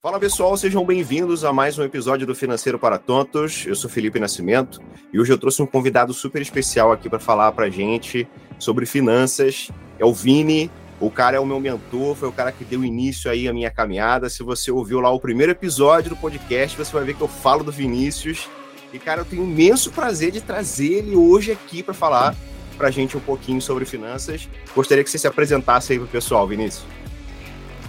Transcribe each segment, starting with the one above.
Fala pessoal, sejam bem-vindos a mais um episódio do Financeiro para Tontos. Eu sou Felipe Nascimento e hoje eu trouxe um convidado super especial aqui para falar para gente sobre finanças. É o Vini. O cara é o meu mentor, foi o cara que deu início aí à minha caminhada. Se você ouviu lá o primeiro episódio do podcast, você vai ver que eu falo do Vinícius. E cara, eu tenho imenso prazer de trazer ele hoje aqui para falar para gente um pouquinho sobre finanças. Gostaria que você se apresentasse aí pro pessoal, Vinícius.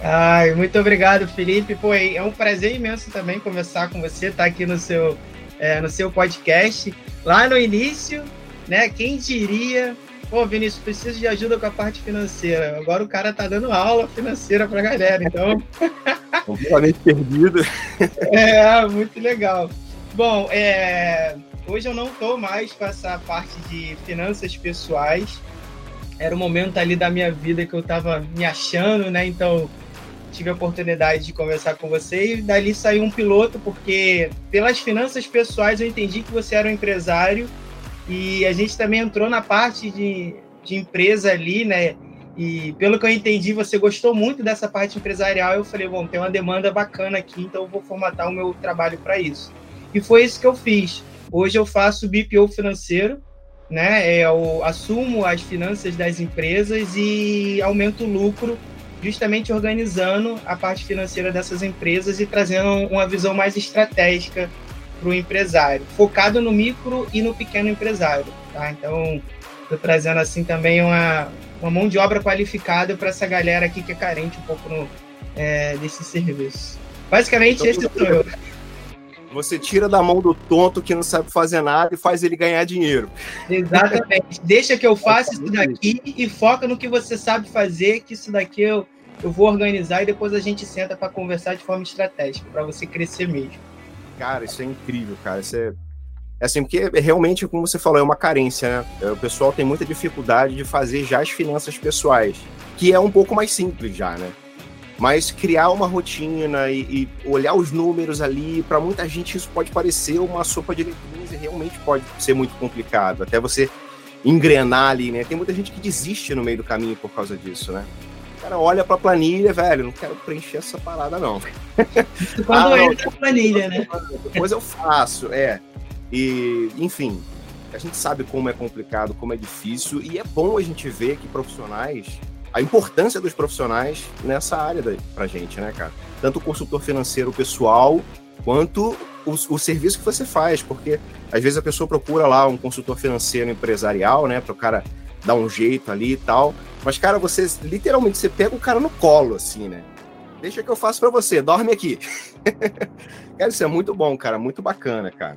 Ai, muito obrigado, Felipe. Pô, é um prazer imenso também conversar com você, estar tá aqui no seu, é, no seu podcast. Lá no início, né? Quem diria? Pô, Vinícius, preciso de ajuda com a parte financeira. Agora o cara tá dando aula financeira pra galera, então. Completamente perdido. é, muito legal. Bom, é, hoje eu não tô mais com essa parte de finanças pessoais. Era o momento ali da minha vida que eu tava me achando, né? Então, tive a oportunidade de conversar com você e dali saiu um piloto, porque pelas finanças pessoais eu entendi que você era um empresário e a gente também entrou na parte de, de empresa ali, né? E pelo que eu entendi, você gostou muito dessa parte empresarial. Eu falei, bom, tem uma demanda bacana aqui, então eu vou formatar o meu trabalho para isso. E foi isso que eu fiz. Hoje eu faço BPO financeiro, né? É, eu assumo as finanças das empresas e aumento o lucro justamente organizando a parte financeira dessas empresas e trazendo uma visão mais estratégica para o empresário, focado no micro e no pequeno empresário. Tá? Então, estou trazendo assim também uma, uma mão de obra qualificada para essa galera aqui que é carente um pouco no, é, desse serviço. Basicamente, então, esse sou eu. Você tira da mão do tonto que não sabe fazer nada e faz ele ganhar dinheiro. Exatamente. Deixa que eu faça isso daqui e foca no que você sabe fazer, que isso daqui eu, eu vou organizar e depois a gente senta para conversar de forma estratégica, para você crescer mesmo. Cara, isso é incrível, cara. Isso é, é assim, porque realmente, como você falou, é uma carência, né? É, o pessoal tem muita dificuldade de fazer já as finanças pessoais, que é um pouco mais simples já, né? Mas criar uma rotina e, e olhar os números ali, para muita gente isso pode parecer uma sopa de letrinhas e realmente pode ser muito complicado. Até você engrenar ali, né? Tem muita gente que desiste no meio do caminho por causa disso, né? O cara olha pra planilha, velho, não quero preencher essa parada, não. Quando ah, entra a planilha, né? Depois eu faço, é. E, enfim, a gente sabe como é complicado, como é difícil, e é bom a gente ver que profissionais a importância dos profissionais nessa área da, pra gente, né, cara? Tanto o consultor financeiro pessoal, quanto o, o, serviço que você faz, porque às vezes a pessoa procura lá um consultor financeiro empresarial, né, para o cara dar um jeito ali e tal, mas, cara, você literalmente você pega o cara no colo, assim, né? Deixa que eu faço para você, dorme aqui. cara, isso é muito bom, cara, muito bacana, cara.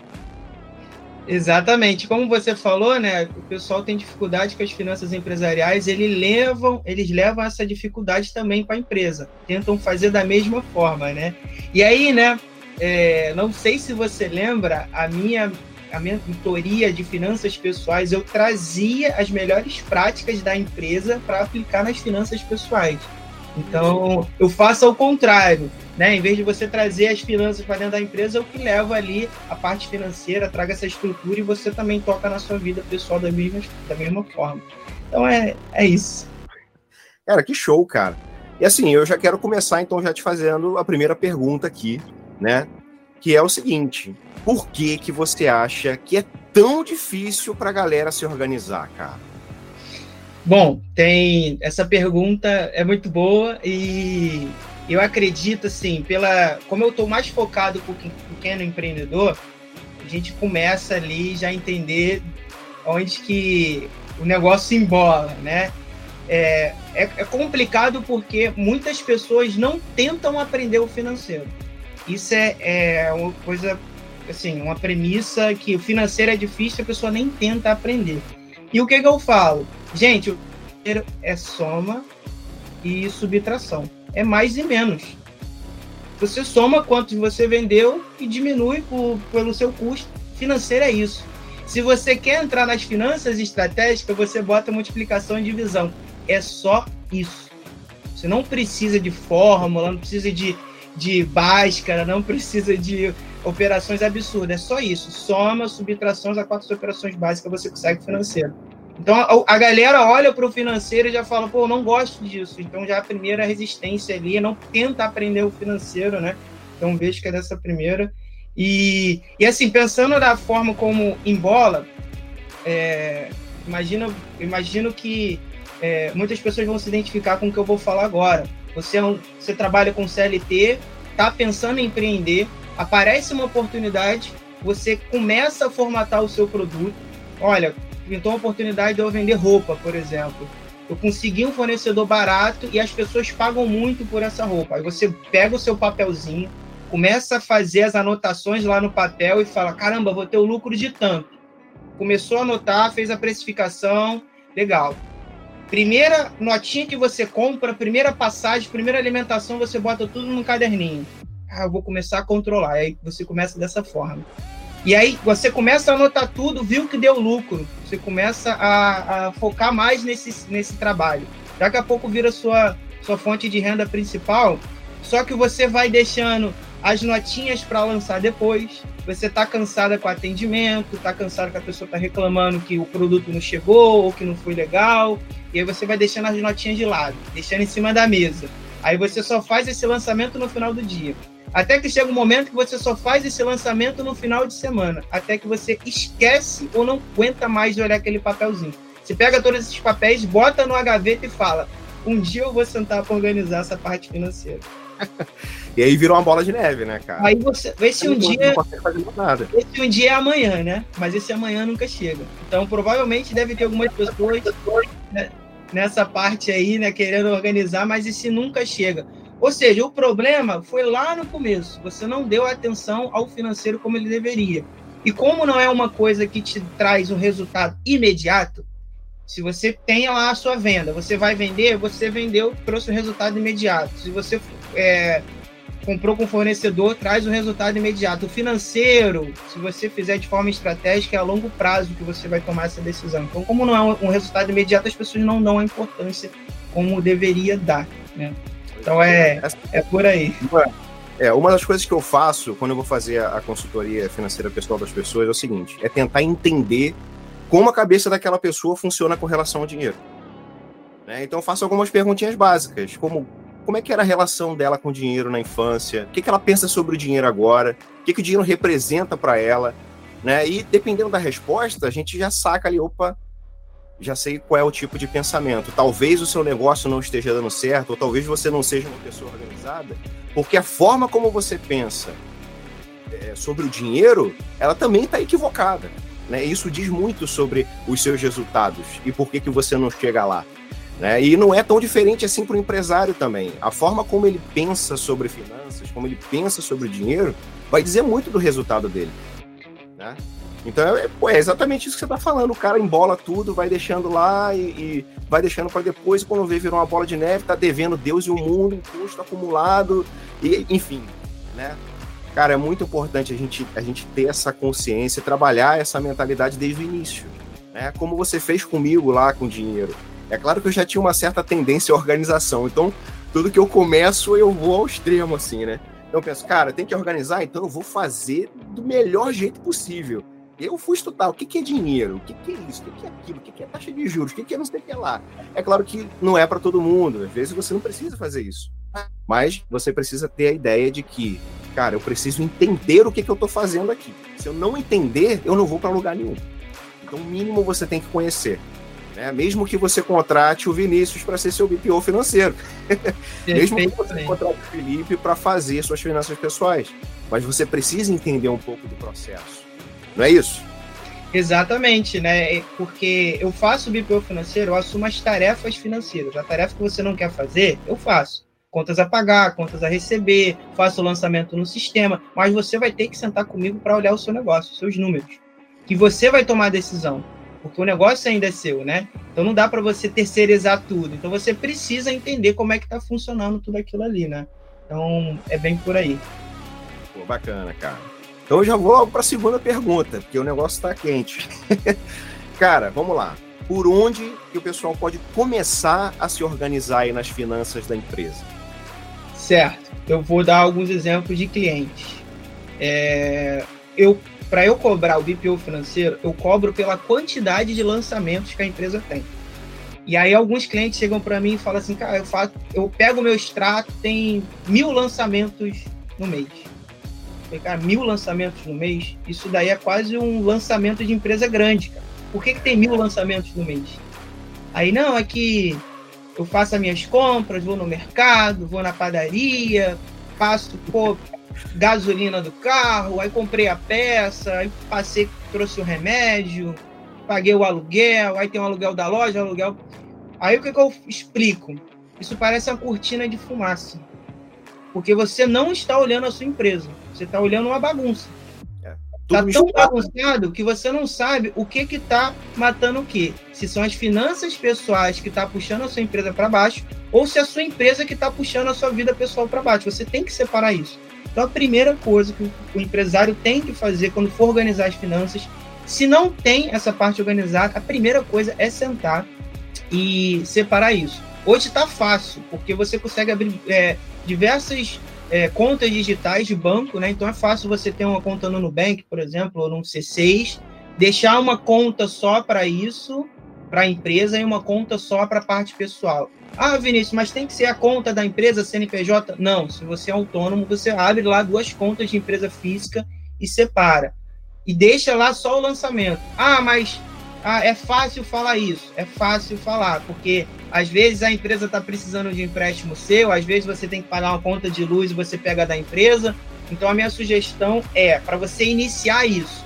Exatamente. Como você falou, né? O pessoal tem dificuldade com as finanças empresariais, eles levam, eles levam essa dificuldade também para a empresa. Tentam fazer da mesma forma, né? E aí, né? É, não sei se você lembra, a minha a minha mentoria de finanças pessoais, eu trazia as melhores práticas da empresa para aplicar nas finanças pessoais. Então, eu faço ao contrário. Né? Em vez de você trazer as finanças para dentro da empresa, eu que levo ali a parte financeira, traga essa estrutura e você também toca na sua vida pessoal da mesma, da mesma forma. Então é, é isso. Cara, que show, cara. E assim, eu já quero começar então já te fazendo a primeira pergunta aqui, né? Que é o seguinte: por que que você acha que é tão difícil para a galera se organizar, cara? Bom, tem essa pergunta é muito boa e eu acredito assim, pela como eu estou mais focado com o pequeno empreendedor, a gente começa ali já a entender onde que o negócio embola, né? É, é, é, complicado porque muitas pessoas não tentam aprender o financeiro. Isso é, é uma coisa, assim, uma premissa que o financeiro é difícil, a pessoa nem tenta aprender. E o que, que eu falo? Gente, o financeiro é soma e subtração é mais e menos. Você soma quanto você vendeu e diminui por, pelo seu custo financeiro, é isso. Se você quer entrar nas finanças estratégicas, você bota multiplicação e divisão. É só isso. Você não precisa de fórmula, não precisa de, de báscara, não precisa de operações absurdas. É só isso. Soma, subtrações, a quatro operações básicas você consegue financeiro. Então a, a galera olha para o financeiro e já fala, pô, não gosto disso. Então já a primeira resistência ali, não tenta aprender o financeiro, né? Então vejo que é dessa primeira. E, e assim, pensando da forma como embola, é, imagino, imagino que é, muitas pessoas vão se identificar com o que eu vou falar agora. Você, é um, você trabalha com CLT, está pensando em empreender, aparece uma oportunidade, você começa a formatar o seu produto. Olha, pintou uma oportunidade de eu vender roupa, por exemplo. Eu consegui um fornecedor barato e as pessoas pagam muito por essa roupa. Aí você pega o seu papelzinho, começa a fazer as anotações lá no papel e fala: caramba, vou ter o lucro de tanto. Começou a anotar, fez a precificação, legal. Primeira notinha que você compra, primeira passagem, primeira alimentação, você bota tudo num caderninho. Ah, eu vou começar a controlar. Aí você começa dessa forma. E aí você começa a anotar tudo, viu que deu lucro. Você começa a, a focar mais nesse, nesse trabalho. Daqui a pouco vira sua, sua fonte de renda principal. Só que você vai deixando as notinhas para lançar depois. Você está cansada com o atendimento, está cansada que a pessoa está reclamando que o produto não chegou ou que não foi legal. E aí você vai deixando as notinhas de lado, deixando em cima da mesa. Aí você só faz esse lançamento no final do dia. Até que chega um momento que você só faz esse lançamento no final de semana. Até que você esquece ou não aguenta mais de olhar aquele papelzinho. Você pega todos esses papéis, bota no gaveta e fala: um dia eu vou sentar para organizar essa parte financeira. e aí virou uma bola de neve, né, cara? Aí você. Esse um dia. Esse um dia é amanhã, né? Mas esse amanhã nunca chega. Então, provavelmente deve ter algumas pessoas né, nessa parte aí, né, querendo organizar, mas esse nunca chega. Ou seja, o problema foi lá no começo. Você não deu atenção ao financeiro como ele deveria. E como não é uma coisa que te traz um resultado imediato, se você tem lá a sua venda, você vai vender, você vendeu, trouxe um resultado imediato. Se você é, comprou com fornecedor, traz um resultado imediato. O financeiro, se você fizer de forma estratégica, é a longo prazo que você vai tomar essa decisão. Então, como não é um resultado imediato, as pessoas não dão a importância como deveria dar, né? Então é, é por aí. É, uma das coisas que eu faço quando eu vou fazer a consultoria financeira pessoal das pessoas é o seguinte: é tentar entender como a cabeça daquela pessoa funciona com relação ao dinheiro. Né? Então eu faço algumas perguntinhas básicas, como como é que era a relação dela com o dinheiro na infância, o que, que ela pensa sobre o dinheiro agora, o que, que o dinheiro representa para ela, né? E dependendo da resposta, a gente já saca ali, opa, já sei qual é o tipo de pensamento. Talvez o seu negócio não esteja dando certo, ou talvez você não seja uma pessoa organizada, porque a forma como você pensa é, sobre o dinheiro, ela também está equivocada. Né? Isso diz muito sobre os seus resultados e por que, que você não chega lá. Né? E não é tão diferente assim para o empresário também. A forma como ele pensa sobre finanças, como ele pensa sobre o dinheiro, vai dizer muito do resultado dele. Né? Então é, pô, é, exatamente isso que você está falando. O cara embola tudo, vai deixando lá e, e vai deixando para depois, e quando vê, virou uma bola de neve, tá devendo Deus e o mundo, imposto acumulado, e enfim, né? Cara, é muito importante a gente, a gente ter essa consciência, trabalhar essa mentalidade desde o início. Né? Como você fez comigo lá com o dinheiro. É claro que eu já tinha uma certa tendência à organização, então tudo que eu começo eu vou ao extremo, assim, né? Então eu penso, cara, tem que organizar, então eu vou fazer do melhor jeito possível. Eu fui estudar o que, que é dinheiro, o que, que é isso, o que, que é aquilo, o que, que é taxa de juros, o que, que é não sei o que lá. É claro que não é para todo mundo, às vezes você não precisa fazer isso. Mas você precisa ter a ideia de que, cara, eu preciso entender o que, que eu estou fazendo aqui. Se eu não entender, eu não vou para lugar nenhum. Então, o mínimo você tem que conhecer. Né? Mesmo que você contrate o Vinícius para ser seu BPO financeiro. Mesmo que você contrate o Felipe para fazer suas finanças pessoais. Mas você precisa entender um pouco do processo. Não é isso? Exatamente, né? Porque eu faço o BPO financeiro, eu assumo as tarefas financeiras. A tarefa que você não quer fazer, eu faço. Contas a pagar, contas a receber, faço o lançamento no sistema, mas você vai ter que sentar comigo para olhar o seu negócio, os seus números. Que você vai tomar a decisão porque o negócio ainda é seu, né? Então não dá para você terceirizar tudo. Então você precisa entender como é que está funcionando tudo aquilo ali, né? Então é bem por aí. Pô, bacana, cara. Então eu já vou logo para a segunda pergunta, porque o negócio está quente. cara, vamos lá. Por onde que o pessoal pode começar a se organizar aí nas finanças da empresa? Certo. Eu vou dar alguns exemplos de clientes. É, eu para eu cobrar o BPO financeiro, eu cobro pela quantidade de lançamentos que a empresa tem. E aí alguns clientes chegam para mim e falam assim, cara, eu, faço, eu pego meu extrato, tem mil lançamentos no mês. Cara, mil lançamentos no mês, isso daí é quase um lançamento de empresa grande, cara. Por que, que tem mil lançamentos no mês? Aí, não, é que eu faço as minhas compras, vou no mercado, vou na padaria, passo pô, gasolina do carro, aí comprei a peça, aí passei, trouxe o remédio, paguei o aluguel, aí tem o aluguel da loja, aluguel. Aí o que, que eu explico? Isso parece uma cortina de fumaça. Porque você não está olhando a sua empresa, você está olhando uma bagunça. Tá tão bagunçado que você não sabe o que que tá matando o quê. Se são as finanças pessoais que tá puxando a sua empresa para baixo ou se é a sua empresa que tá puxando a sua vida pessoal para baixo. Você tem que separar isso. Então a primeira coisa que o empresário tem que fazer quando for organizar as finanças, se não tem essa parte organizada, a primeira coisa é sentar e separar isso. Hoje está fácil, porque você consegue abrir é, diversas é, contas digitais de banco, né? Então é fácil você ter uma conta no Nubank, por exemplo, ou no C6, deixar uma conta só para isso, para a empresa, e uma conta só para a parte pessoal. Ah, Vinícius, mas tem que ser a conta da empresa CNPJ? Não, se você é autônomo, você abre lá duas contas de empresa física e separa. E deixa lá só o lançamento. Ah, mas ah, é fácil falar isso, é fácil falar, porque às vezes a empresa está precisando de empréstimo seu, às vezes você tem que pagar uma conta de luz e você pega da empresa. Então a minha sugestão é, para você iniciar isso,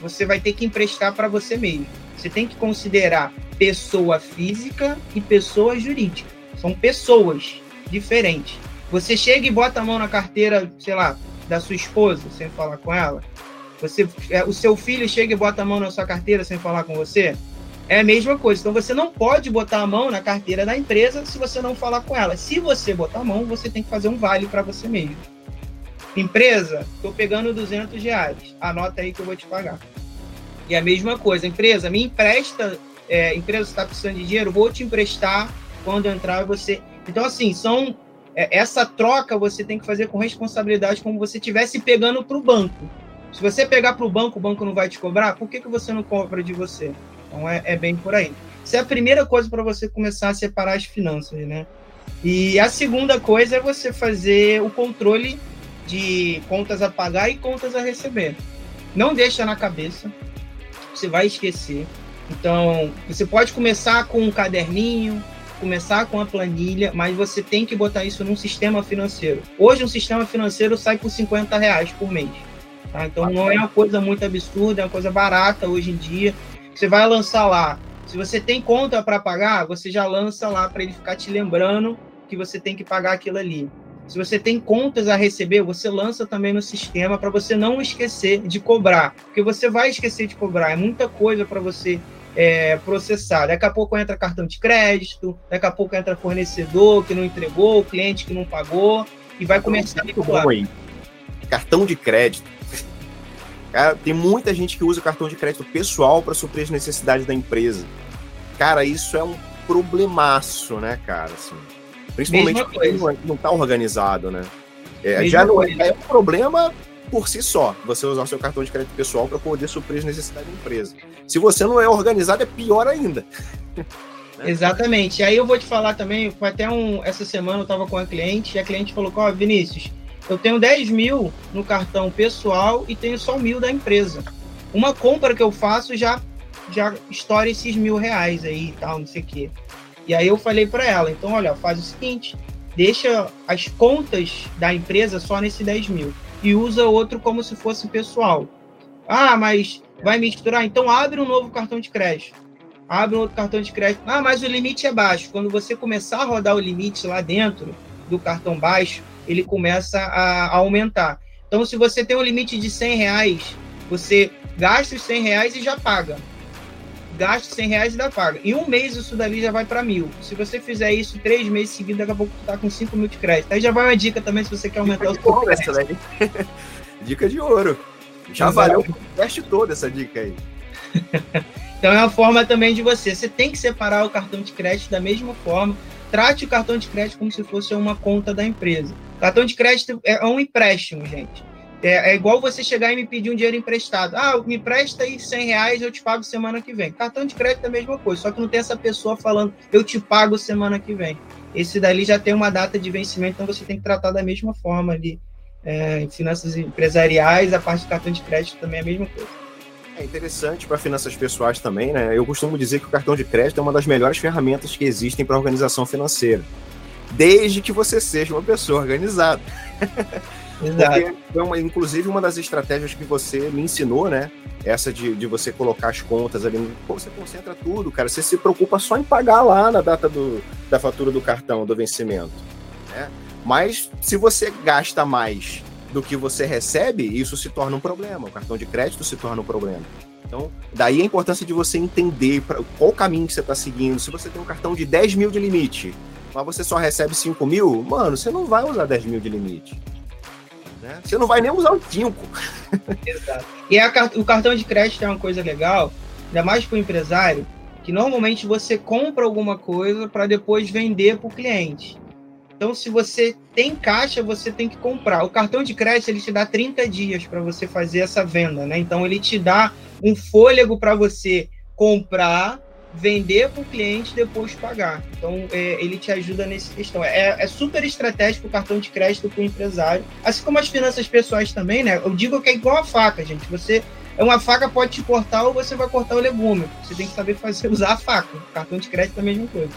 você vai ter que emprestar para você mesmo. Você tem que considerar pessoa física e pessoa jurídica. São pessoas diferentes. Você chega e bota a mão na carteira, sei lá, da sua esposa, sem falar com ela, você, é, o seu filho chega e bota a mão na sua carteira sem falar com você? É a mesma coisa. Então você não pode botar a mão na carteira da empresa se você não falar com ela. Se você botar a mão, você tem que fazer um vale para você mesmo. Empresa, estou pegando 200 reais. Anota aí que eu vou te pagar. E a mesma coisa, empresa, me empresta. É, empresa está precisando de dinheiro, vou te emprestar quando entrar você. Então assim, são é, essa troca você tem que fazer com responsabilidade, como você estivesse pegando para o banco. Se você pegar para o banco, o banco não vai te cobrar, por que, que você não cobra de você? Então é, é bem por aí. Isso é a primeira coisa para você começar a separar as finanças, né? E a segunda coisa é você fazer o controle de contas a pagar e contas a receber. Não deixa na cabeça, você vai esquecer. Então, você pode começar com um caderninho, começar com a planilha, mas você tem que botar isso num sistema financeiro. Hoje, um sistema financeiro sai por 50 reais por mês. Tá? Então não é uma coisa muito absurda, é uma coisa barata hoje em dia. Você vai lançar lá. Se você tem conta para pagar, você já lança lá para ele ficar te lembrando que você tem que pagar aquilo ali. Se você tem contas a receber, você lança também no sistema para você não esquecer de cobrar, porque você vai esquecer de cobrar. É muita coisa para você é, processar. Daqui a pouco entra cartão de crédito, daqui a pouco entra fornecedor que não entregou, cliente que não pagou e vai começar a cobrar. Cartão de crédito Cara, tem muita gente que usa cartão de crédito pessoal para suprir as necessidades da empresa. Cara, isso é um problemaço, né, cara? Assim, principalmente porque não está organizado, né? É, já não é, é, um problema por si só, você usar o seu cartão de crédito pessoal para poder suprir as necessidades da empresa. Se você não é organizado, é pior ainda. Exatamente. E aí eu vou te falar também, foi até um. Essa semana eu estava com a cliente e a cliente falou: Ó, Vinícius, eu tenho 10 mil no cartão pessoal e tenho só mil da empresa. Uma compra que eu faço já já estoura esses mil reais aí e tal, não sei o quê. E aí eu falei para ela, então olha, faz o seguinte, deixa as contas da empresa só nesse 10 mil e usa outro como se fosse pessoal. Ah, mas vai misturar? Então abre um novo cartão de crédito. Abre um outro cartão de crédito. Ah, mas o limite é baixo. Quando você começar a rodar o limite lá dentro do cartão baixo, ele começa a, aumentar. Então, se você tem um limite de 100 reais, você gasta os 100 reais e já paga. Gasta 100 reais e já paga. Em um mês, isso dali já vai para mil. Se você fizer isso três meses seguidos, daqui a pouco tu tá com 5 mil de crédito. Aí já vai uma dica também se você quer aumentar dica o seu crédito. dica de ouro. Já Exato. valeu o teste todo essa dica aí. então é uma forma também de você. Você tem que separar o cartão de crédito da mesma forma. Trate o cartão de crédito como se fosse uma conta da empresa. Cartão de crédito é um empréstimo, gente. É, é, igual você chegar e me pedir um dinheiro emprestado. Ah, me empresta aí 100 reais, eu te pago semana que vem. Cartão de crédito é a mesma coisa, só que não tem essa pessoa falando, eu te pago semana que vem. Esse dali já tem uma data de vencimento, então você tem que tratar da mesma forma ali. É, finanças empresariais, a parte do cartão de crédito também é a mesma coisa. É interessante para finanças pessoais também, né? Eu costumo dizer que o cartão de crédito é uma das melhores ferramentas que existem para organização financeira, desde que você seja uma pessoa organizada. Exato. Inclusive, uma das estratégias que você me ensinou, né? Essa de, de você colocar as contas ali. Pô, você concentra tudo, cara. Você se preocupa só em pagar lá na data do, da fatura do cartão, do vencimento. Né? Mas se você gasta mais do que você recebe, isso se torna um problema. O cartão de crédito se torna um problema. Então, daí a importância de você entender pra, qual caminho que você está seguindo. Se você tem um cartão de 10 mil de limite, mas você só recebe 5 mil, mano, você não vai usar 10 mil de limite. Né? Você não vai nem usar o 5. Exato. E a, o cartão de crédito é uma coisa legal, ainda mais para o empresário, que normalmente você compra alguma coisa para depois vender para o cliente. Então, se você tem caixa, você tem que comprar. O cartão de crédito ele te dá 30 dias para você fazer essa venda, né? Então, ele te dá um fôlego para você comprar, vender para o cliente e depois pagar. Então, é, ele te ajuda nessa questão. É, é super estratégico o cartão de crédito para o empresário, assim como as finanças pessoais também, né? Eu digo que é igual a faca, gente. Você é uma faca pode te cortar ou você vai cortar o legume. Você tem que saber fazer usar a faca. O cartão de crédito é a mesma coisa.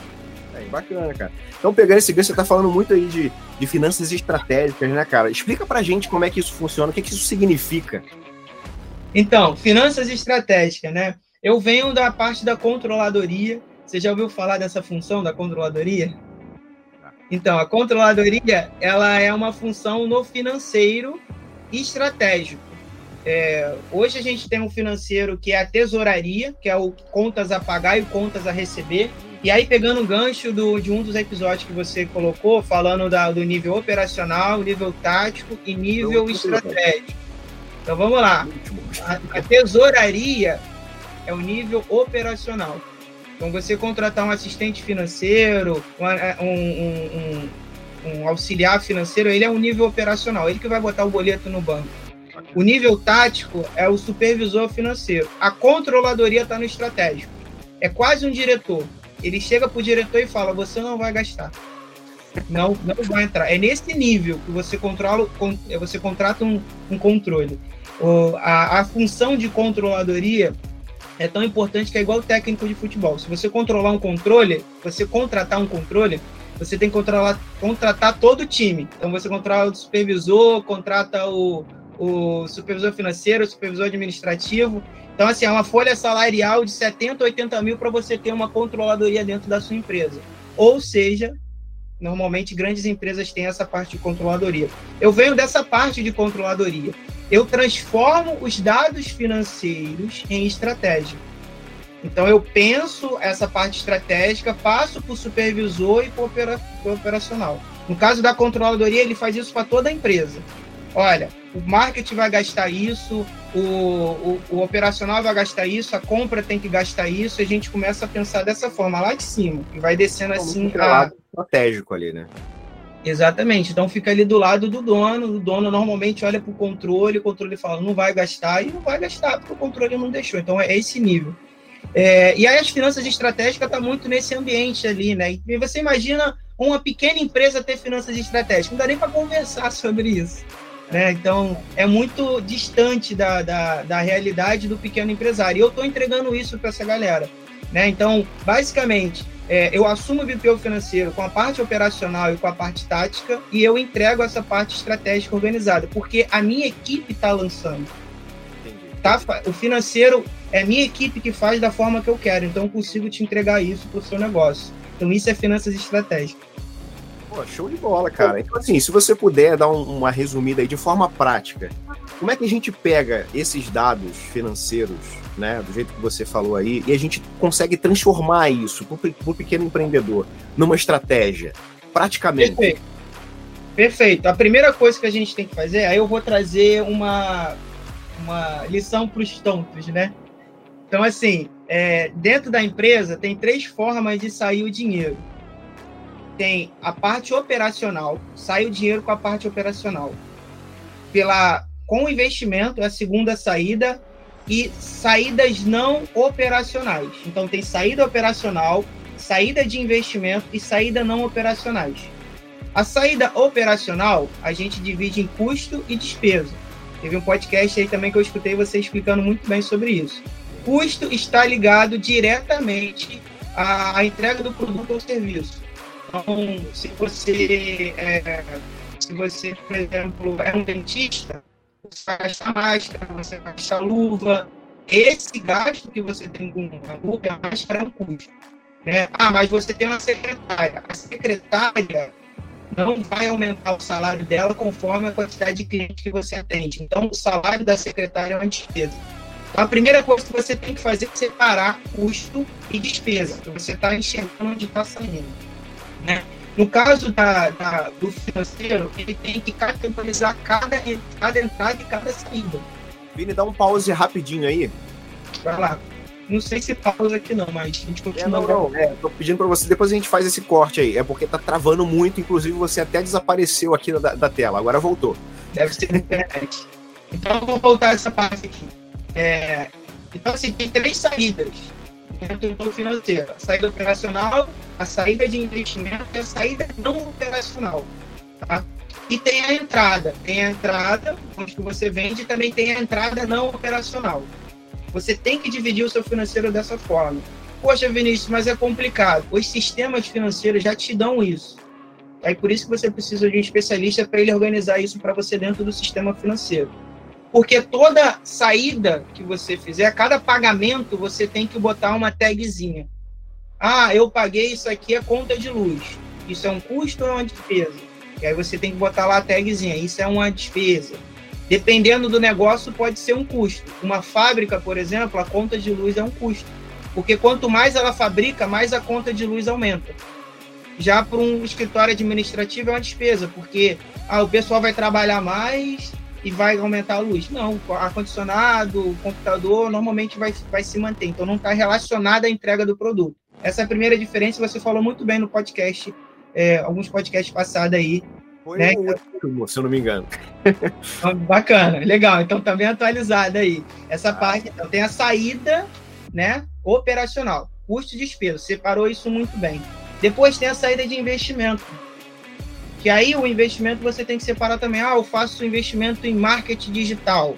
É bacana, cara. Então, pegando esse gancho, você tá falando muito aí de, de finanças estratégicas, né, cara? Explica pra gente como é que isso funciona, o que, que isso significa. Então, finanças estratégicas, né? Eu venho da parte da controladoria. Você já ouviu falar dessa função da controladoria? Então, a controladoria, ela é uma função no financeiro estratégico. É, hoje a gente tem um financeiro que é a tesouraria, que é o contas a pagar e contas a receber, e aí, pegando o gancho do, de um dos episódios que você colocou, falando da, do nível operacional, nível tático e nível estratégico. Então vamos lá. A, a tesouraria é o nível operacional. Então, você contratar um assistente financeiro, um, um, um, um, auxiliar financeiro, ele é um nível operacional, ele que vai botar o boleto no banco. O nível tático é o supervisor financeiro. A controladoria está no estratégico. É quase um diretor ele chega pro diretor e fala: você não vai gastar. Não, não vai entrar. É nesse nível que você controla, você contrata um, um controle. O, a, a função de controladoria é tão importante que é igual o técnico de futebol. Se você controlar um controle, você contratar um controle, você tem que controlar, contratar todo o time. Então você controla o supervisor, contrata o, o supervisor financeiro, o supervisor administrativo. Então, assim, é uma folha salarial de 70, 80 mil para você ter uma controladoria dentro da sua empresa. Ou seja, normalmente grandes empresas têm essa parte de controladoria. Eu venho dessa parte de controladoria. Eu transformo os dados financeiros em estratégia. Então, eu penso essa parte estratégica, passo para o supervisor e para o operacional. No caso da controladoria, ele faz isso para toda a empresa. Olha, o marketing vai gastar isso, o, o, o, operacional vai gastar isso, a compra tem que gastar isso, e a gente começa a pensar dessa forma, lá de cima, e vai descendo assim. A... estratégico ali, né? Exatamente. Então fica ali do lado do dono, o dono normalmente olha para o controle, o controle fala, não vai gastar, e não vai gastar, porque o controle não deixou. Então é esse nível. É, e aí as finanças estratégicas estão tá muito nesse ambiente ali, né? E você imagina uma pequena empresa ter finanças estratégicas, não dá nem para conversar sobre isso. Né? Então, é muito distante da, da, da realidade do pequeno empresário. E eu estou entregando isso para essa galera. Né? Então, basicamente, é, eu assumo o BPO financeiro com a parte operacional e com a parte tática e eu entrego essa parte estratégica organizada, porque a minha equipe está lançando. Tá? O financeiro é minha equipe que faz da forma que eu quero, então eu consigo te entregar isso para o seu negócio. Então, isso é finanças estratégicas. Pô, show de bola, cara. Então, assim, se você puder dar um, uma resumida aí de forma prática, como é que a gente pega esses dados financeiros, né, do jeito que você falou aí, e a gente consegue transformar isso para o pequeno empreendedor numa estratégia, praticamente? Perfeito. Perfeito. A primeira coisa que a gente tem que fazer, aí eu vou trazer uma, uma lição para os tontos, né? Então, assim, é, dentro da empresa tem três formas de sair o dinheiro tem a parte operacional, sai o dinheiro com a parte operacional. Pela com investimento é a segunda saída e saídas não operacionais. Então tem saída operacional, saída de investimento e saída não operacionais. A saída operacional, a gente divide em custo e despesa. Teve um podcast aí também que eu escutei você explicando muito bem sobre isso. Custo está ligado diretamente à, à entrega do produto ou serviço. Então, se você, é, se você, por exemplo, é um dentista, você vai gastar máscara, você vai gastar luva. Esse gasto que você tem com a luva, a máscara é um custo. Né? Ah, mas você tem uma secretária. A secretária não vai aumentar o salário dela conforme a quantidade de clientes que você atende. Então, o salário da secretária é uma despesa. Então, a primeira coisa que você tem que fazer é separar custo e despesa, para você estar tá enxergando onde está saindo. Né? No caso da, da, do financeiro, ele tem que categorizar cada, cada entrada e cada saída. Vini, dá um pause rapidinho aí. Vai lá. Não sei se pausa aqui não, mas a gente continua. É, não, não. É, tô pedindo para você, depois a gente faz esse corte aí. É porque tá travando muito, inclusive você até desapareceu aqui da, da tela, agora voltou. Deve ser internet. Então eu vou voltar essa parte aqui. É, então, assim, tem três saídas do financeiro. A saída operacional, a saída de investimento e a saída não operacional. Tá? E tem a entrada. Tem a entrada, onde você vende, e também tem a entrada não operacional. Você tem que dividir o seu financeiro dessa forma. Poxa, Vinícius, mas é complicado. Os sistemas financeiros já te dão isso. É por isso que você precisa de um especialista para ele organizar isso para você dentro do sistema financeiro. Porque toda saída que você fizer, cada pagamento, você tem que botar uma tagzinha. Ah, eu paguei isso aqui é conta de luz. Isso é um custo ou é uma despesa? E aí você tem que botar lá a tagzinha. Isso é uma despesa. Dependendo do negócio, pode ser um custo. Uma fábrica, por exemplo, a conta de luz é um custo. Porque quanto mais ela fabrica, mais a conta de luz aumenta. Já para um escritório administrativo é uma despesa, porque ah, o pessoal vai trabalhar mais e vai aumentar a luz. Não, ar-condicionado, computador, normalmente vai, vai se manter. Então não está relacionada à entrega do produto. Essa é a primeira diferença, você falou muito bem no podcast, é, alguns podcasts passados aí, foi né? último, se eu não me engano. Ah, bacana, legal. Então tá bem atualizada aí. Essa ah. parte, então, tem a saída, né, operacional, custo e despesa. Separou isso muito bem. Depois tem a saída de investimento. Que aí o investimento você tem que separar também. Ah, eu faço investimento em marketing digital,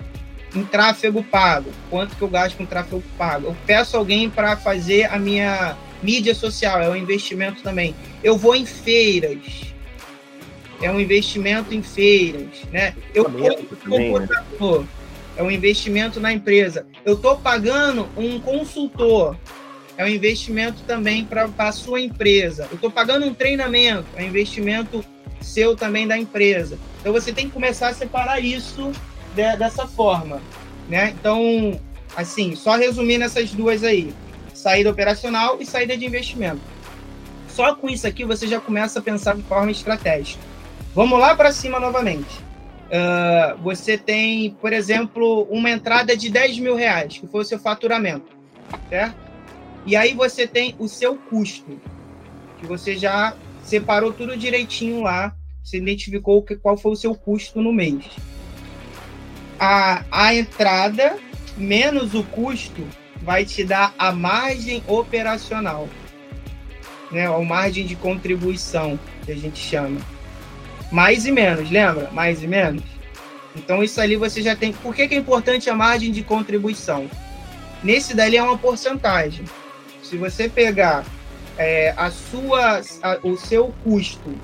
em tráfego pago. Quanto que eu gasto com tráfego pago? Eu peço alguém para fazer a minha mídia social, é um investimento também. Eu vou em feiras é um investimento em feiras, né? Eu compro né? é um investimento na empresa. Eu estou pagando um consultor, é um investimento também para a sua empresa. Eu estou pagando um treinamento, é um investimento seu também da empresa. Então você tem que começar a separar isso de, dessa forma, né? Então, assim, só resumindo essas duas aí: saída operacional e saída de investimento. Só com isso aqui você já começa a pensar de forma estratégica. Vamos lá para cima novamente. Uh, você tem, por exemplo, uma entrada de 10 mil reais, que foi o seu faturamento, certo? E aí você tem o seu custo, que você já separou tudo direitinho lá, você identificou que, qual foi o seu custo no mês. A, a entrada menos o custo vai te dar a margem operacional, né? A margem de contribuição, que a gente chama mais e menos, lembra? Mais e menos. Então isso ali você já tem. Por que, que é importante a margem de contribuição? Nesse dali é uma porcentagem. Se você pegar é, a sua, a, o seu custo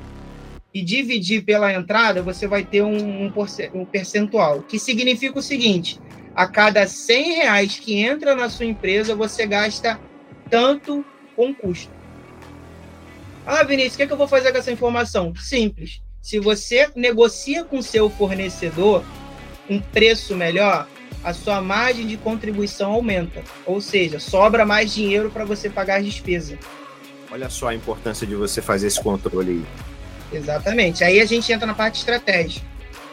e dividir pela entrada, você vai ter um, um, um percentual, que significa o seguinte: a cada 100 reais que entra na sua empresa, você gasta tanto com custo. Ah, Vinícius, o que, é que eu vou fazer com essa informação? Simples se você negocia com seu fornecedor um preço melhor, a sua margem de contribuição aumenta. Ou seja, sobra mais dinheiro para você pagar as despesas. Olha só a importância de você fazer esse controle aí. Exatamente. Aí a gente entra na parte estratégica.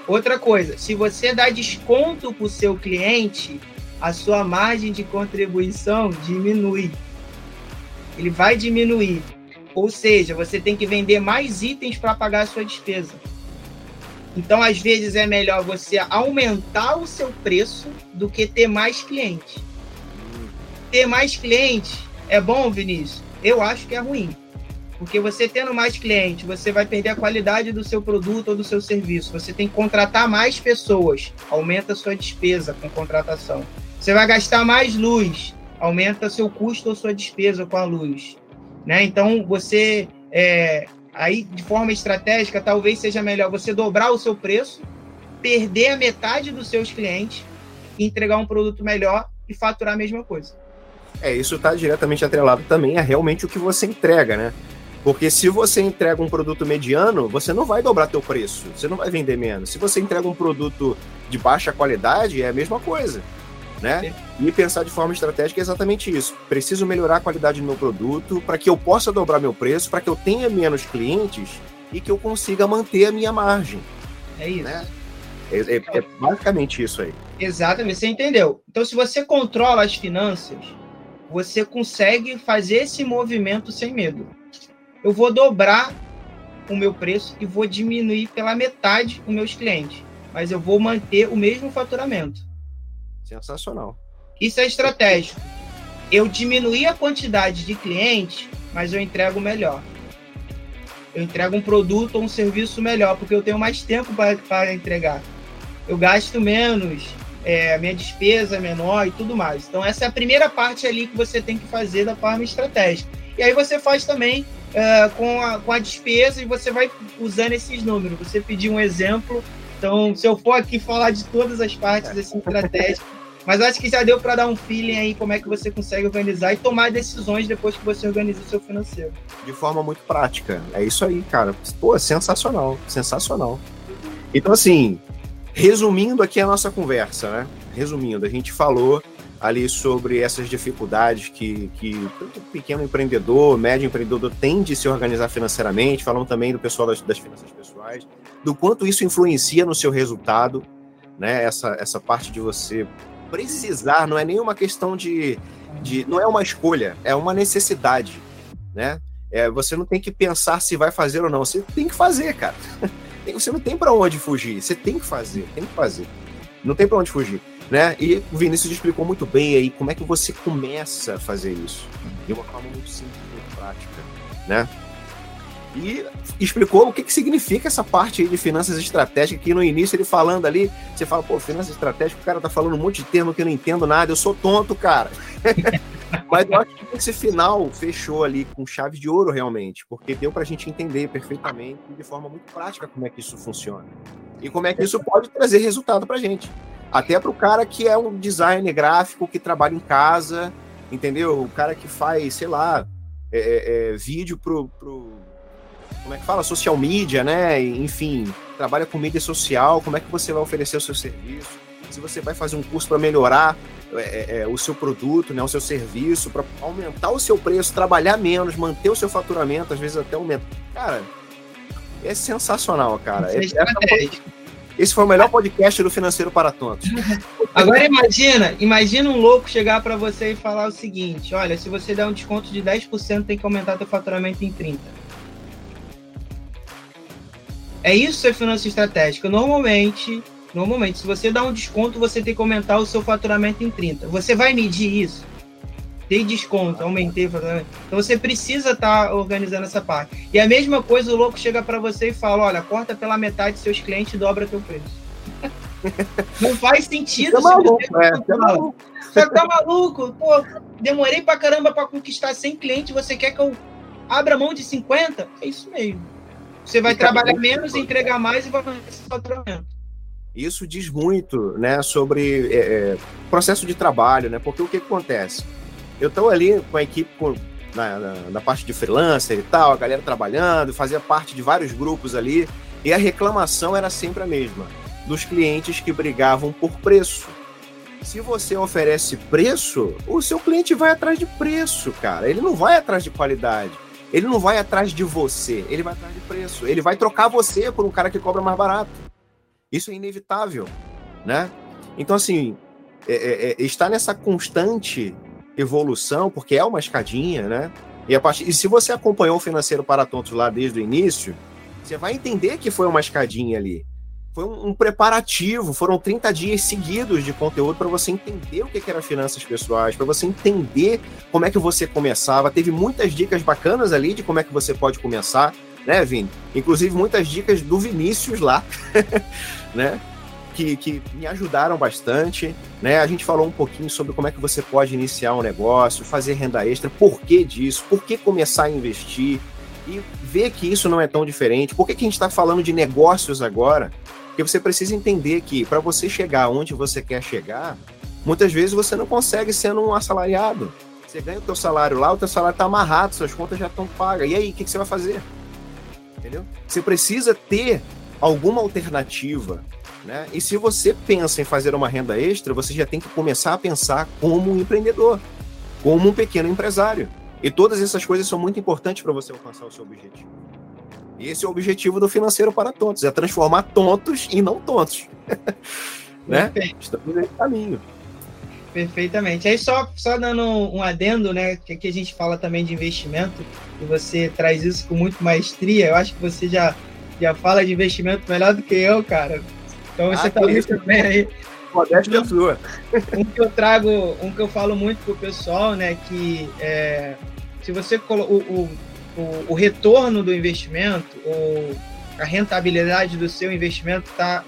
Outra coisa, se você dá desconto para o seu cliente, a sua margem de contribuição diminui. Ele vai diminuir. Ou seja, você tem que vender mais itens para pagar a sua despesa. Então, às vezes, é melhor você aumentar o seu preço do que ter mais clientes. Ter mais clientes é bom, Vinícius? Eu acho que é ruim. Porque você tendo mais cliente, você vai perder a qualidade do seu produto ou do seu serviço. Você tem que contratar mais pessoas, aumenta a sua despesa com contratação. Você vai gastar mais luz, aumenta seu custo ou sua despesa com a luz. Né? Então, você, é, aí de forma estratégica, talvez seja melhor você dobrar o seu preço, perder a metade dos seus clientes, entregar um produto melhor e faturar a mesma coisa. É, isso está diretamente atrelado também a realmente o que você entrega, né? Porque se você entrega um produto mediano, você não vai dobrar teu preço, você não vai vender menos. Se você entrega um produto de baixa qualidade, é a mesma coisa, né? E pensar de forma estratégica é exatamente isso. Preciso melhorar a qualidade do meu produto para que eu possa dobrar meu preço, para que eu tenha menos clientes e que eu consiga manter a minha margem. É isso. Né? É, é, é basicamente isso aí. Exatamente, você entendeu. Então, se você controla as finanças, você consegue fazer esse movimento sem medo eu vou dobrar o meu preço e vou diminuir pela metade os meus clientes, mas eu vou manter o mesmo faturamento. Sensacional. Isso é estratégico. Eu diminuir a quantidade de clientes, mas eu entrego melhor. Eu entrego um produto ou um serviço melhor, porque eu tenho mais tempo para entregar. Eu gasto menos, é, a minha despesa é menor e tudo mais. Então, essa é a primeira parte ali que você tem que fazer da forma estratégica. E aí você faz também uh, com, a, com a despesa e você vai usando esses números. Você pediu um exemplo, então se eu for aqui falar de todas as partes dessa estratégia, mas acho que já deu para dar um feeling aí como é que você consegue organizar e tomar decisões depois que você organiza o seu financeiro. De forma muito prática. É isso aí, cara. Pô, sensacional, sensacional. Então, assim, resumindo aqui a nossa conversa, né? Resumindo, a gente falou ali sobre essas dificuldades que, que tanto pequeno empreendedor, médio empreendedor tem de se organizar financeiramente, falando também do pessoal das, das finanças pessoais, do quanto isso influencia no seu resultado, né? Essa, essa parte de você precisar, não é nenhuma questão de, de. Não é uma escolha, é uma necessidade, né? É, você não tem que pensar se vai fazer ou não, você tem que fazer, cara. Você não tem para onde fugir, você tem que fazer, tem que fazer. Não tem para onde fugir né? E o Vinícius explicou muito bem aí como é que você começa a fazer isso de uma forma muito simples, muito prática, né? E explicou o que, que significa essa parte aí de finanças estratégicas, que no início ele falando ali, você fala, pô, finanças estratégicas, o cara tá falando um monte de termo que eu não entendo nada, eu sou tonto, cara. Mas eu acho que esse final fechou ali com chave de ouro realmente, porque deu pra gente entender perfeitamente de forma muito prática como é que isso funciona. E como é que isso pode trazer resultado pra gente. Até para o cara que é um designer gráfico que trabalha em casa, entendeu? O cara que faz, sei lá, é, é, é, vídeo pro, pro. Como é que fala? Social media, né? Enfim, trabalha com mídia social. Como é que você vai oferecer o seu serviço? Se você vai fazer um curso para melhorar é, é, é, o seu produto, né, o seu serviço, para aumentar o seu preço, trabalhar menos, manter o seu faturamento, às vezes até aumentar. Cara, é sensacional, cara. É, é, esse foi o melhor podcast do Financeiro para Tontos. Agora imagina, imagina um louco chegar para você e falar o seguinte: olha, se você der um desconto de 10%, tem que aumentar teu faturamento em 30%. É isso ser finança estratégica. Normalmente, normalmente, se você dá um desconto, você tem que aumentar o seu faturamento em 30%. Você vai medir isso? dei desconto, aumentei. Então você precisa estar tá organizando essa parte. E a mesma coisa, o louco chega para você e fala: olha, corta pela metade seus clientes e dobra teu preço. Não faz sentido. Você, maluco, é, você, é maluco. você tá maluco? Pô, demorei pra caramba pra conquistar 100 clientes, você quer que eu abra mão de 50? É isso mesmo. Você vai trabalhar menos, entregar mais e vai fazer esse faturamento. Isso diz muito, né, sobre é, é, processo de trabalho, né? Porque o que acontece? eu estou ali com a equipe com, na, na, na, parte de freelancer e tal, a galera trabalhando, fazia parte de vários grupos ali, e a reclamação era sempre a mesma, dos clientes que brigavam por preço. Se você oferece preço, o seu cliente vai atrás de preço, cara. Ele não vai atrás de qualidade. Ele não vai atrás de você, ele vai atrás de preço. Ele vai trocar você por um cara que cobra mais barato. Isso é inevitável, né? Então, assim, é, é, é, está nessa constante evolução, porque é uma escadinha, né? E, a partir, e se você acompanhou o Financeiro para Tontos lá desde o início, você vai entender que foi uma escadinha ali. foi um, um preparativo, foram 30 dias seguidos de conteúdo para você entender o que, que eram finanças pessoais, para você entender como é que você começava. Teve muitas dicas bacanas ali de como é que você pode começar, né, Vini? Inclusive muitas dicas do Vinícius lá, né? Que, que, me ajudaram bastante, né? A gente falou um pouquinho sobre como é que você pode iniciar um negócio, fazer renda extra, por que disso, por que começar a investir e ver que isso não é tão diferente. Por que, que a gente está falando de negócios agora? Porque você precisa entender que para você chegar onde você quer chegar, muitas vezes você não consegue sendo um assalariado. Você ganha o teu salário lá, o teu salário está amarrado, suas contas já estão pagas. E aí, o que, que você vai fazer? Entendeu? Você precisa ter alguma alternativa. Né? E se você pensa em fazer uma renda extra, você já tem que começar a pensar como um empreendedor, como um pequeno empresário. E todas essas coisas são muito importantes para você alcançar o seu objetivo. E esse é o objetivo do financeiro para tontos, é transformar tontos em não tontos. né? Estamos nesse caminho. Perfeitamente. Aí só, só dando um adendo, né? Que aqui a gente fala também de investimento, e você traz isso com muito maestria. Eu acho que você já, já fala de investimento melhor do que eu, cara. Então você ah, tá muito bem aí. Modéstia sua. Um que eu trago, um que eu falo muito pro pessoal, né? Que é, se você o, o o, o retorno do investimento, ou a rentabilidade do seu investimento está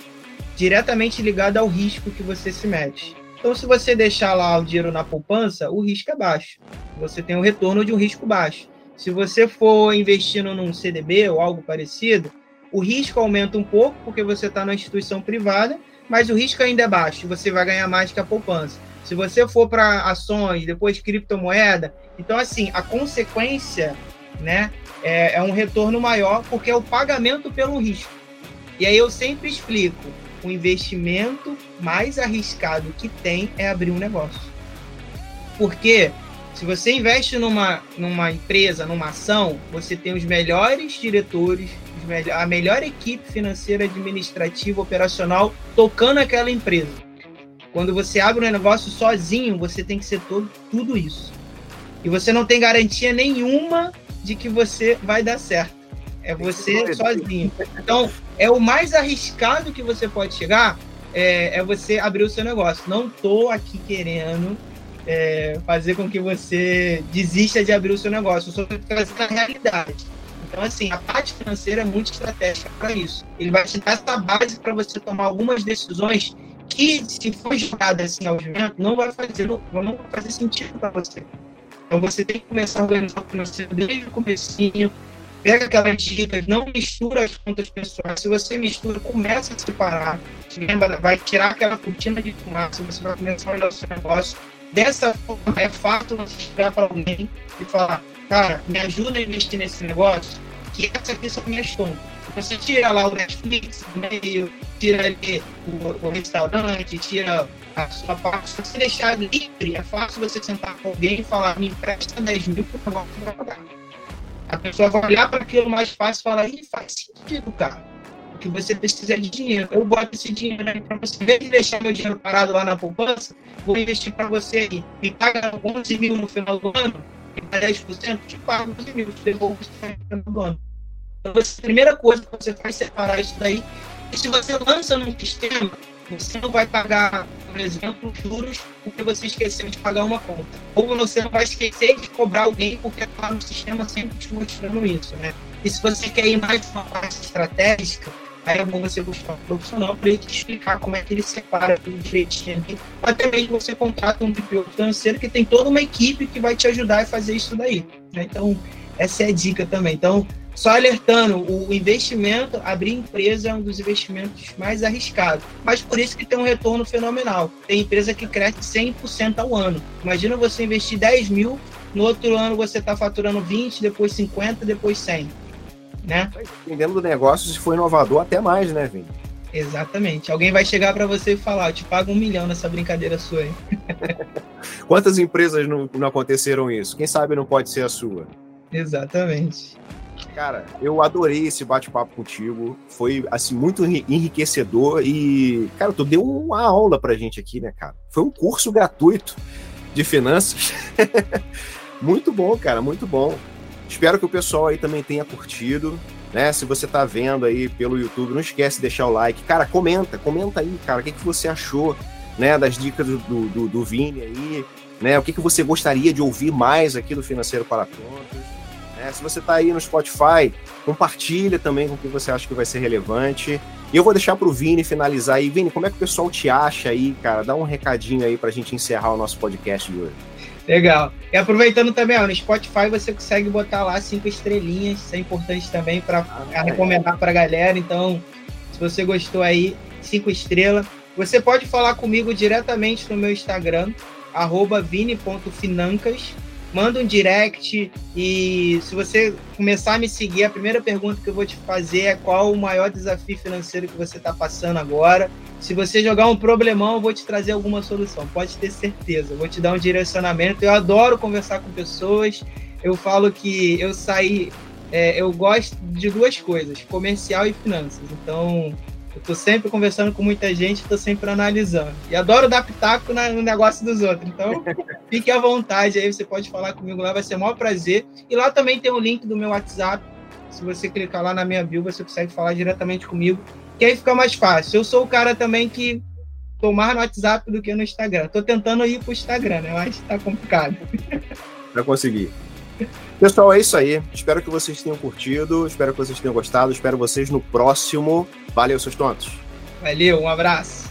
diretamente ligada ao risco que você se mete. Então, se você deixar lá o dinheiro na poupança, o risco é baixo. Você tem o retorno de um risco baixo. Se você for investindo num CDB ou algo parecido, o risco aumenta um pouco porque você está na instituição privada, mas o risco ainda é baixo. Você vai ganhar mais que a poupança. Se você for para ações, depois criptomoeda, então assim a consequência né? É, é um retorno maior porque é o pagamento pelo risco. E aí eu sempre explico: o investimento mais arriscado que tem é abrir um negócio. Porque se você investe numa, numa empresa, numa ação, você tem os melhores diretores, a melhor equipe financeira, administrativa, operacional tocando aquela empresa. Quando você abre um negócio sozinho, você tem que ser todo, tudo isso. E você não tem garantia nenhuma de que você vai dar certo. É você sozinho. Então, é o mais arriscado que você pode chegar, é, é você abrir o seu negócio. Não tô aqui querendo é, fazer com que você desista de abrir o seu negócio. Eu só estou trazendo a realidade. Então, assim, a parte financeira é muito estratégica para isso. Ele vai te dar essa base para você tomar algumas decisões que, se for jogada assim ao vento, não vai fazer, não, não vai fazer sentido para você. Então você tem que começar a organizar o financeiro desde o comecinho, pega aquelas dicas, não mistura as contas pessoais. Se você mistura, começa a separar. Lembra, vai tirar aquela cortina de fumaça, você vai começar a olhar o seu negócio. Dessa forma, é fácil você chegar para alguém e falar, cara, me ajuda a investir nesse negócio, que essas aqui são minhas contas. Você tira lá o Netflix, o meio, tira ali o, o restaurante, tira a sua parte. Se você deixar livre, é fácil você sentar com alguém e falar, me empresta 10 mil negócio vai pagar. A pessoa vai olhar para aquilo mais fácil e falar, ih, faz sentido, cara. Que você precisa de dinheiro. Eu boto esse dinheiro aí para você. Em de deixar meu dinheiro parado lá na poupança, vou investir para você aí. Me paga 11 mil no final do ano, me dá 10%, te pago 11 mil, te devolvo no final do ano. Então, a primeira coisa que você faz é separar isso daí. E se você lança num sistema, você não vai pagar, por exemplo, juros porque você esqueceu de pagar uma conta. Ou você não vai esquecer de cobrar alguém porque está no sistema sempre te mostrando isso, né? E se você quer ir mais uma parte estratégica, aí é bom você buscar um profissional para ele te explicar como é que ele separa tudo direitinho. Até mesmo você contrata um BPO financeiro que tem toda uma equipe que vai te ajudar a fazer isso daí. Né? Então, essa é a dica também. Então, só alertando, o investimento, abrir empresa é um dos investimentos mais arriscados. Mas por isso que tem um retorno fenomenal. Tem empresa que cresce 100% ao ano. Imagina você investir 10 mil, no outro ano você está faturando 20, depois 50, depois 100. Né? Dependendo do negócio, se for inovador, até mais, né, Vini? Exatamente. Alguém vai chegar para você e falar: eu te pago um milhão nessa brincadeira sua aí. Quantas empresas não, não aconteceram isso? Quem sabe não pode ser a sua? Exatamente. Cara, eu adorei esse bate-papo contigo. Foi, assim, muito enriquecedor e, cara, tu deu uma aula pra gente aqui, né, cara? Foi um curso gratuito de finanças. muito bom, cara, muito bom. Espero que o pessoal aí também tenha curtido. né? Se você tá vendo aí pelo YouTube, não esquece de deixar o like. Cara, comenta, comenta aí, cara, o que, que você achou, né, das dicas do, do, do Vini aí, né? O que, que você gostaria de ouvir mais aqui do Financeiro para Contas. Né? Se você tá aí no Spotify, compartilha também com o que você acha que vai ser relevante. E eu vou deixar para o Vini finalizar aí. Vini, como é que o pessoal te acha aí, cara? Dá um recadinho aí para a gente encerrar o nosso podcast de hoje. Legal. E aproveitando também, ó, no Spotify você consegue botar lá cinco estrelinhas, isso é importante também para ah, recomendar para a galera. Então, se você gostou aí, cinco estrelas. Você pode falar comigo diretamente no meu Instagram, vini.financas. Manda um direct e se você começar a me seguir, a primeira pergunta que eu vou te fazer é qual o maior desafio financeiro que você está passando agora. Se você jogar um problemão, eu vou te trazer alguma solução, pode ter certeza. Eu vou te dar um direcionamento. Eu adoro conversar com pessoas. Eu falo que eu saí, é, eu gosto de duas coisas, comercial e finanças. Então, eu tô sempre conversando com muita gente, tô sempre analisando. E adoro dar pitaco no negócio dos outros. Então, fique à vontade aí, você pode falar comigo lá, vai ser o maior prazer. E lá também tem o link do meu WhatsApp. Se você clicar lá na minha bio, você consegue falar diretamente comigo que aí fica mais fácil. Eu sou o cara também que tô mais no WhatsApp do que no Instagram. Tô tentando ir pro Instagram, né? Mas tá complicado. Vai conseguir. Pessoal, é isso aí. Espero que vocês tenham curtido, espero que vocês tenham gostado, espero vocês no próximo. Valeu, seus tontos. Valeu, um abraço.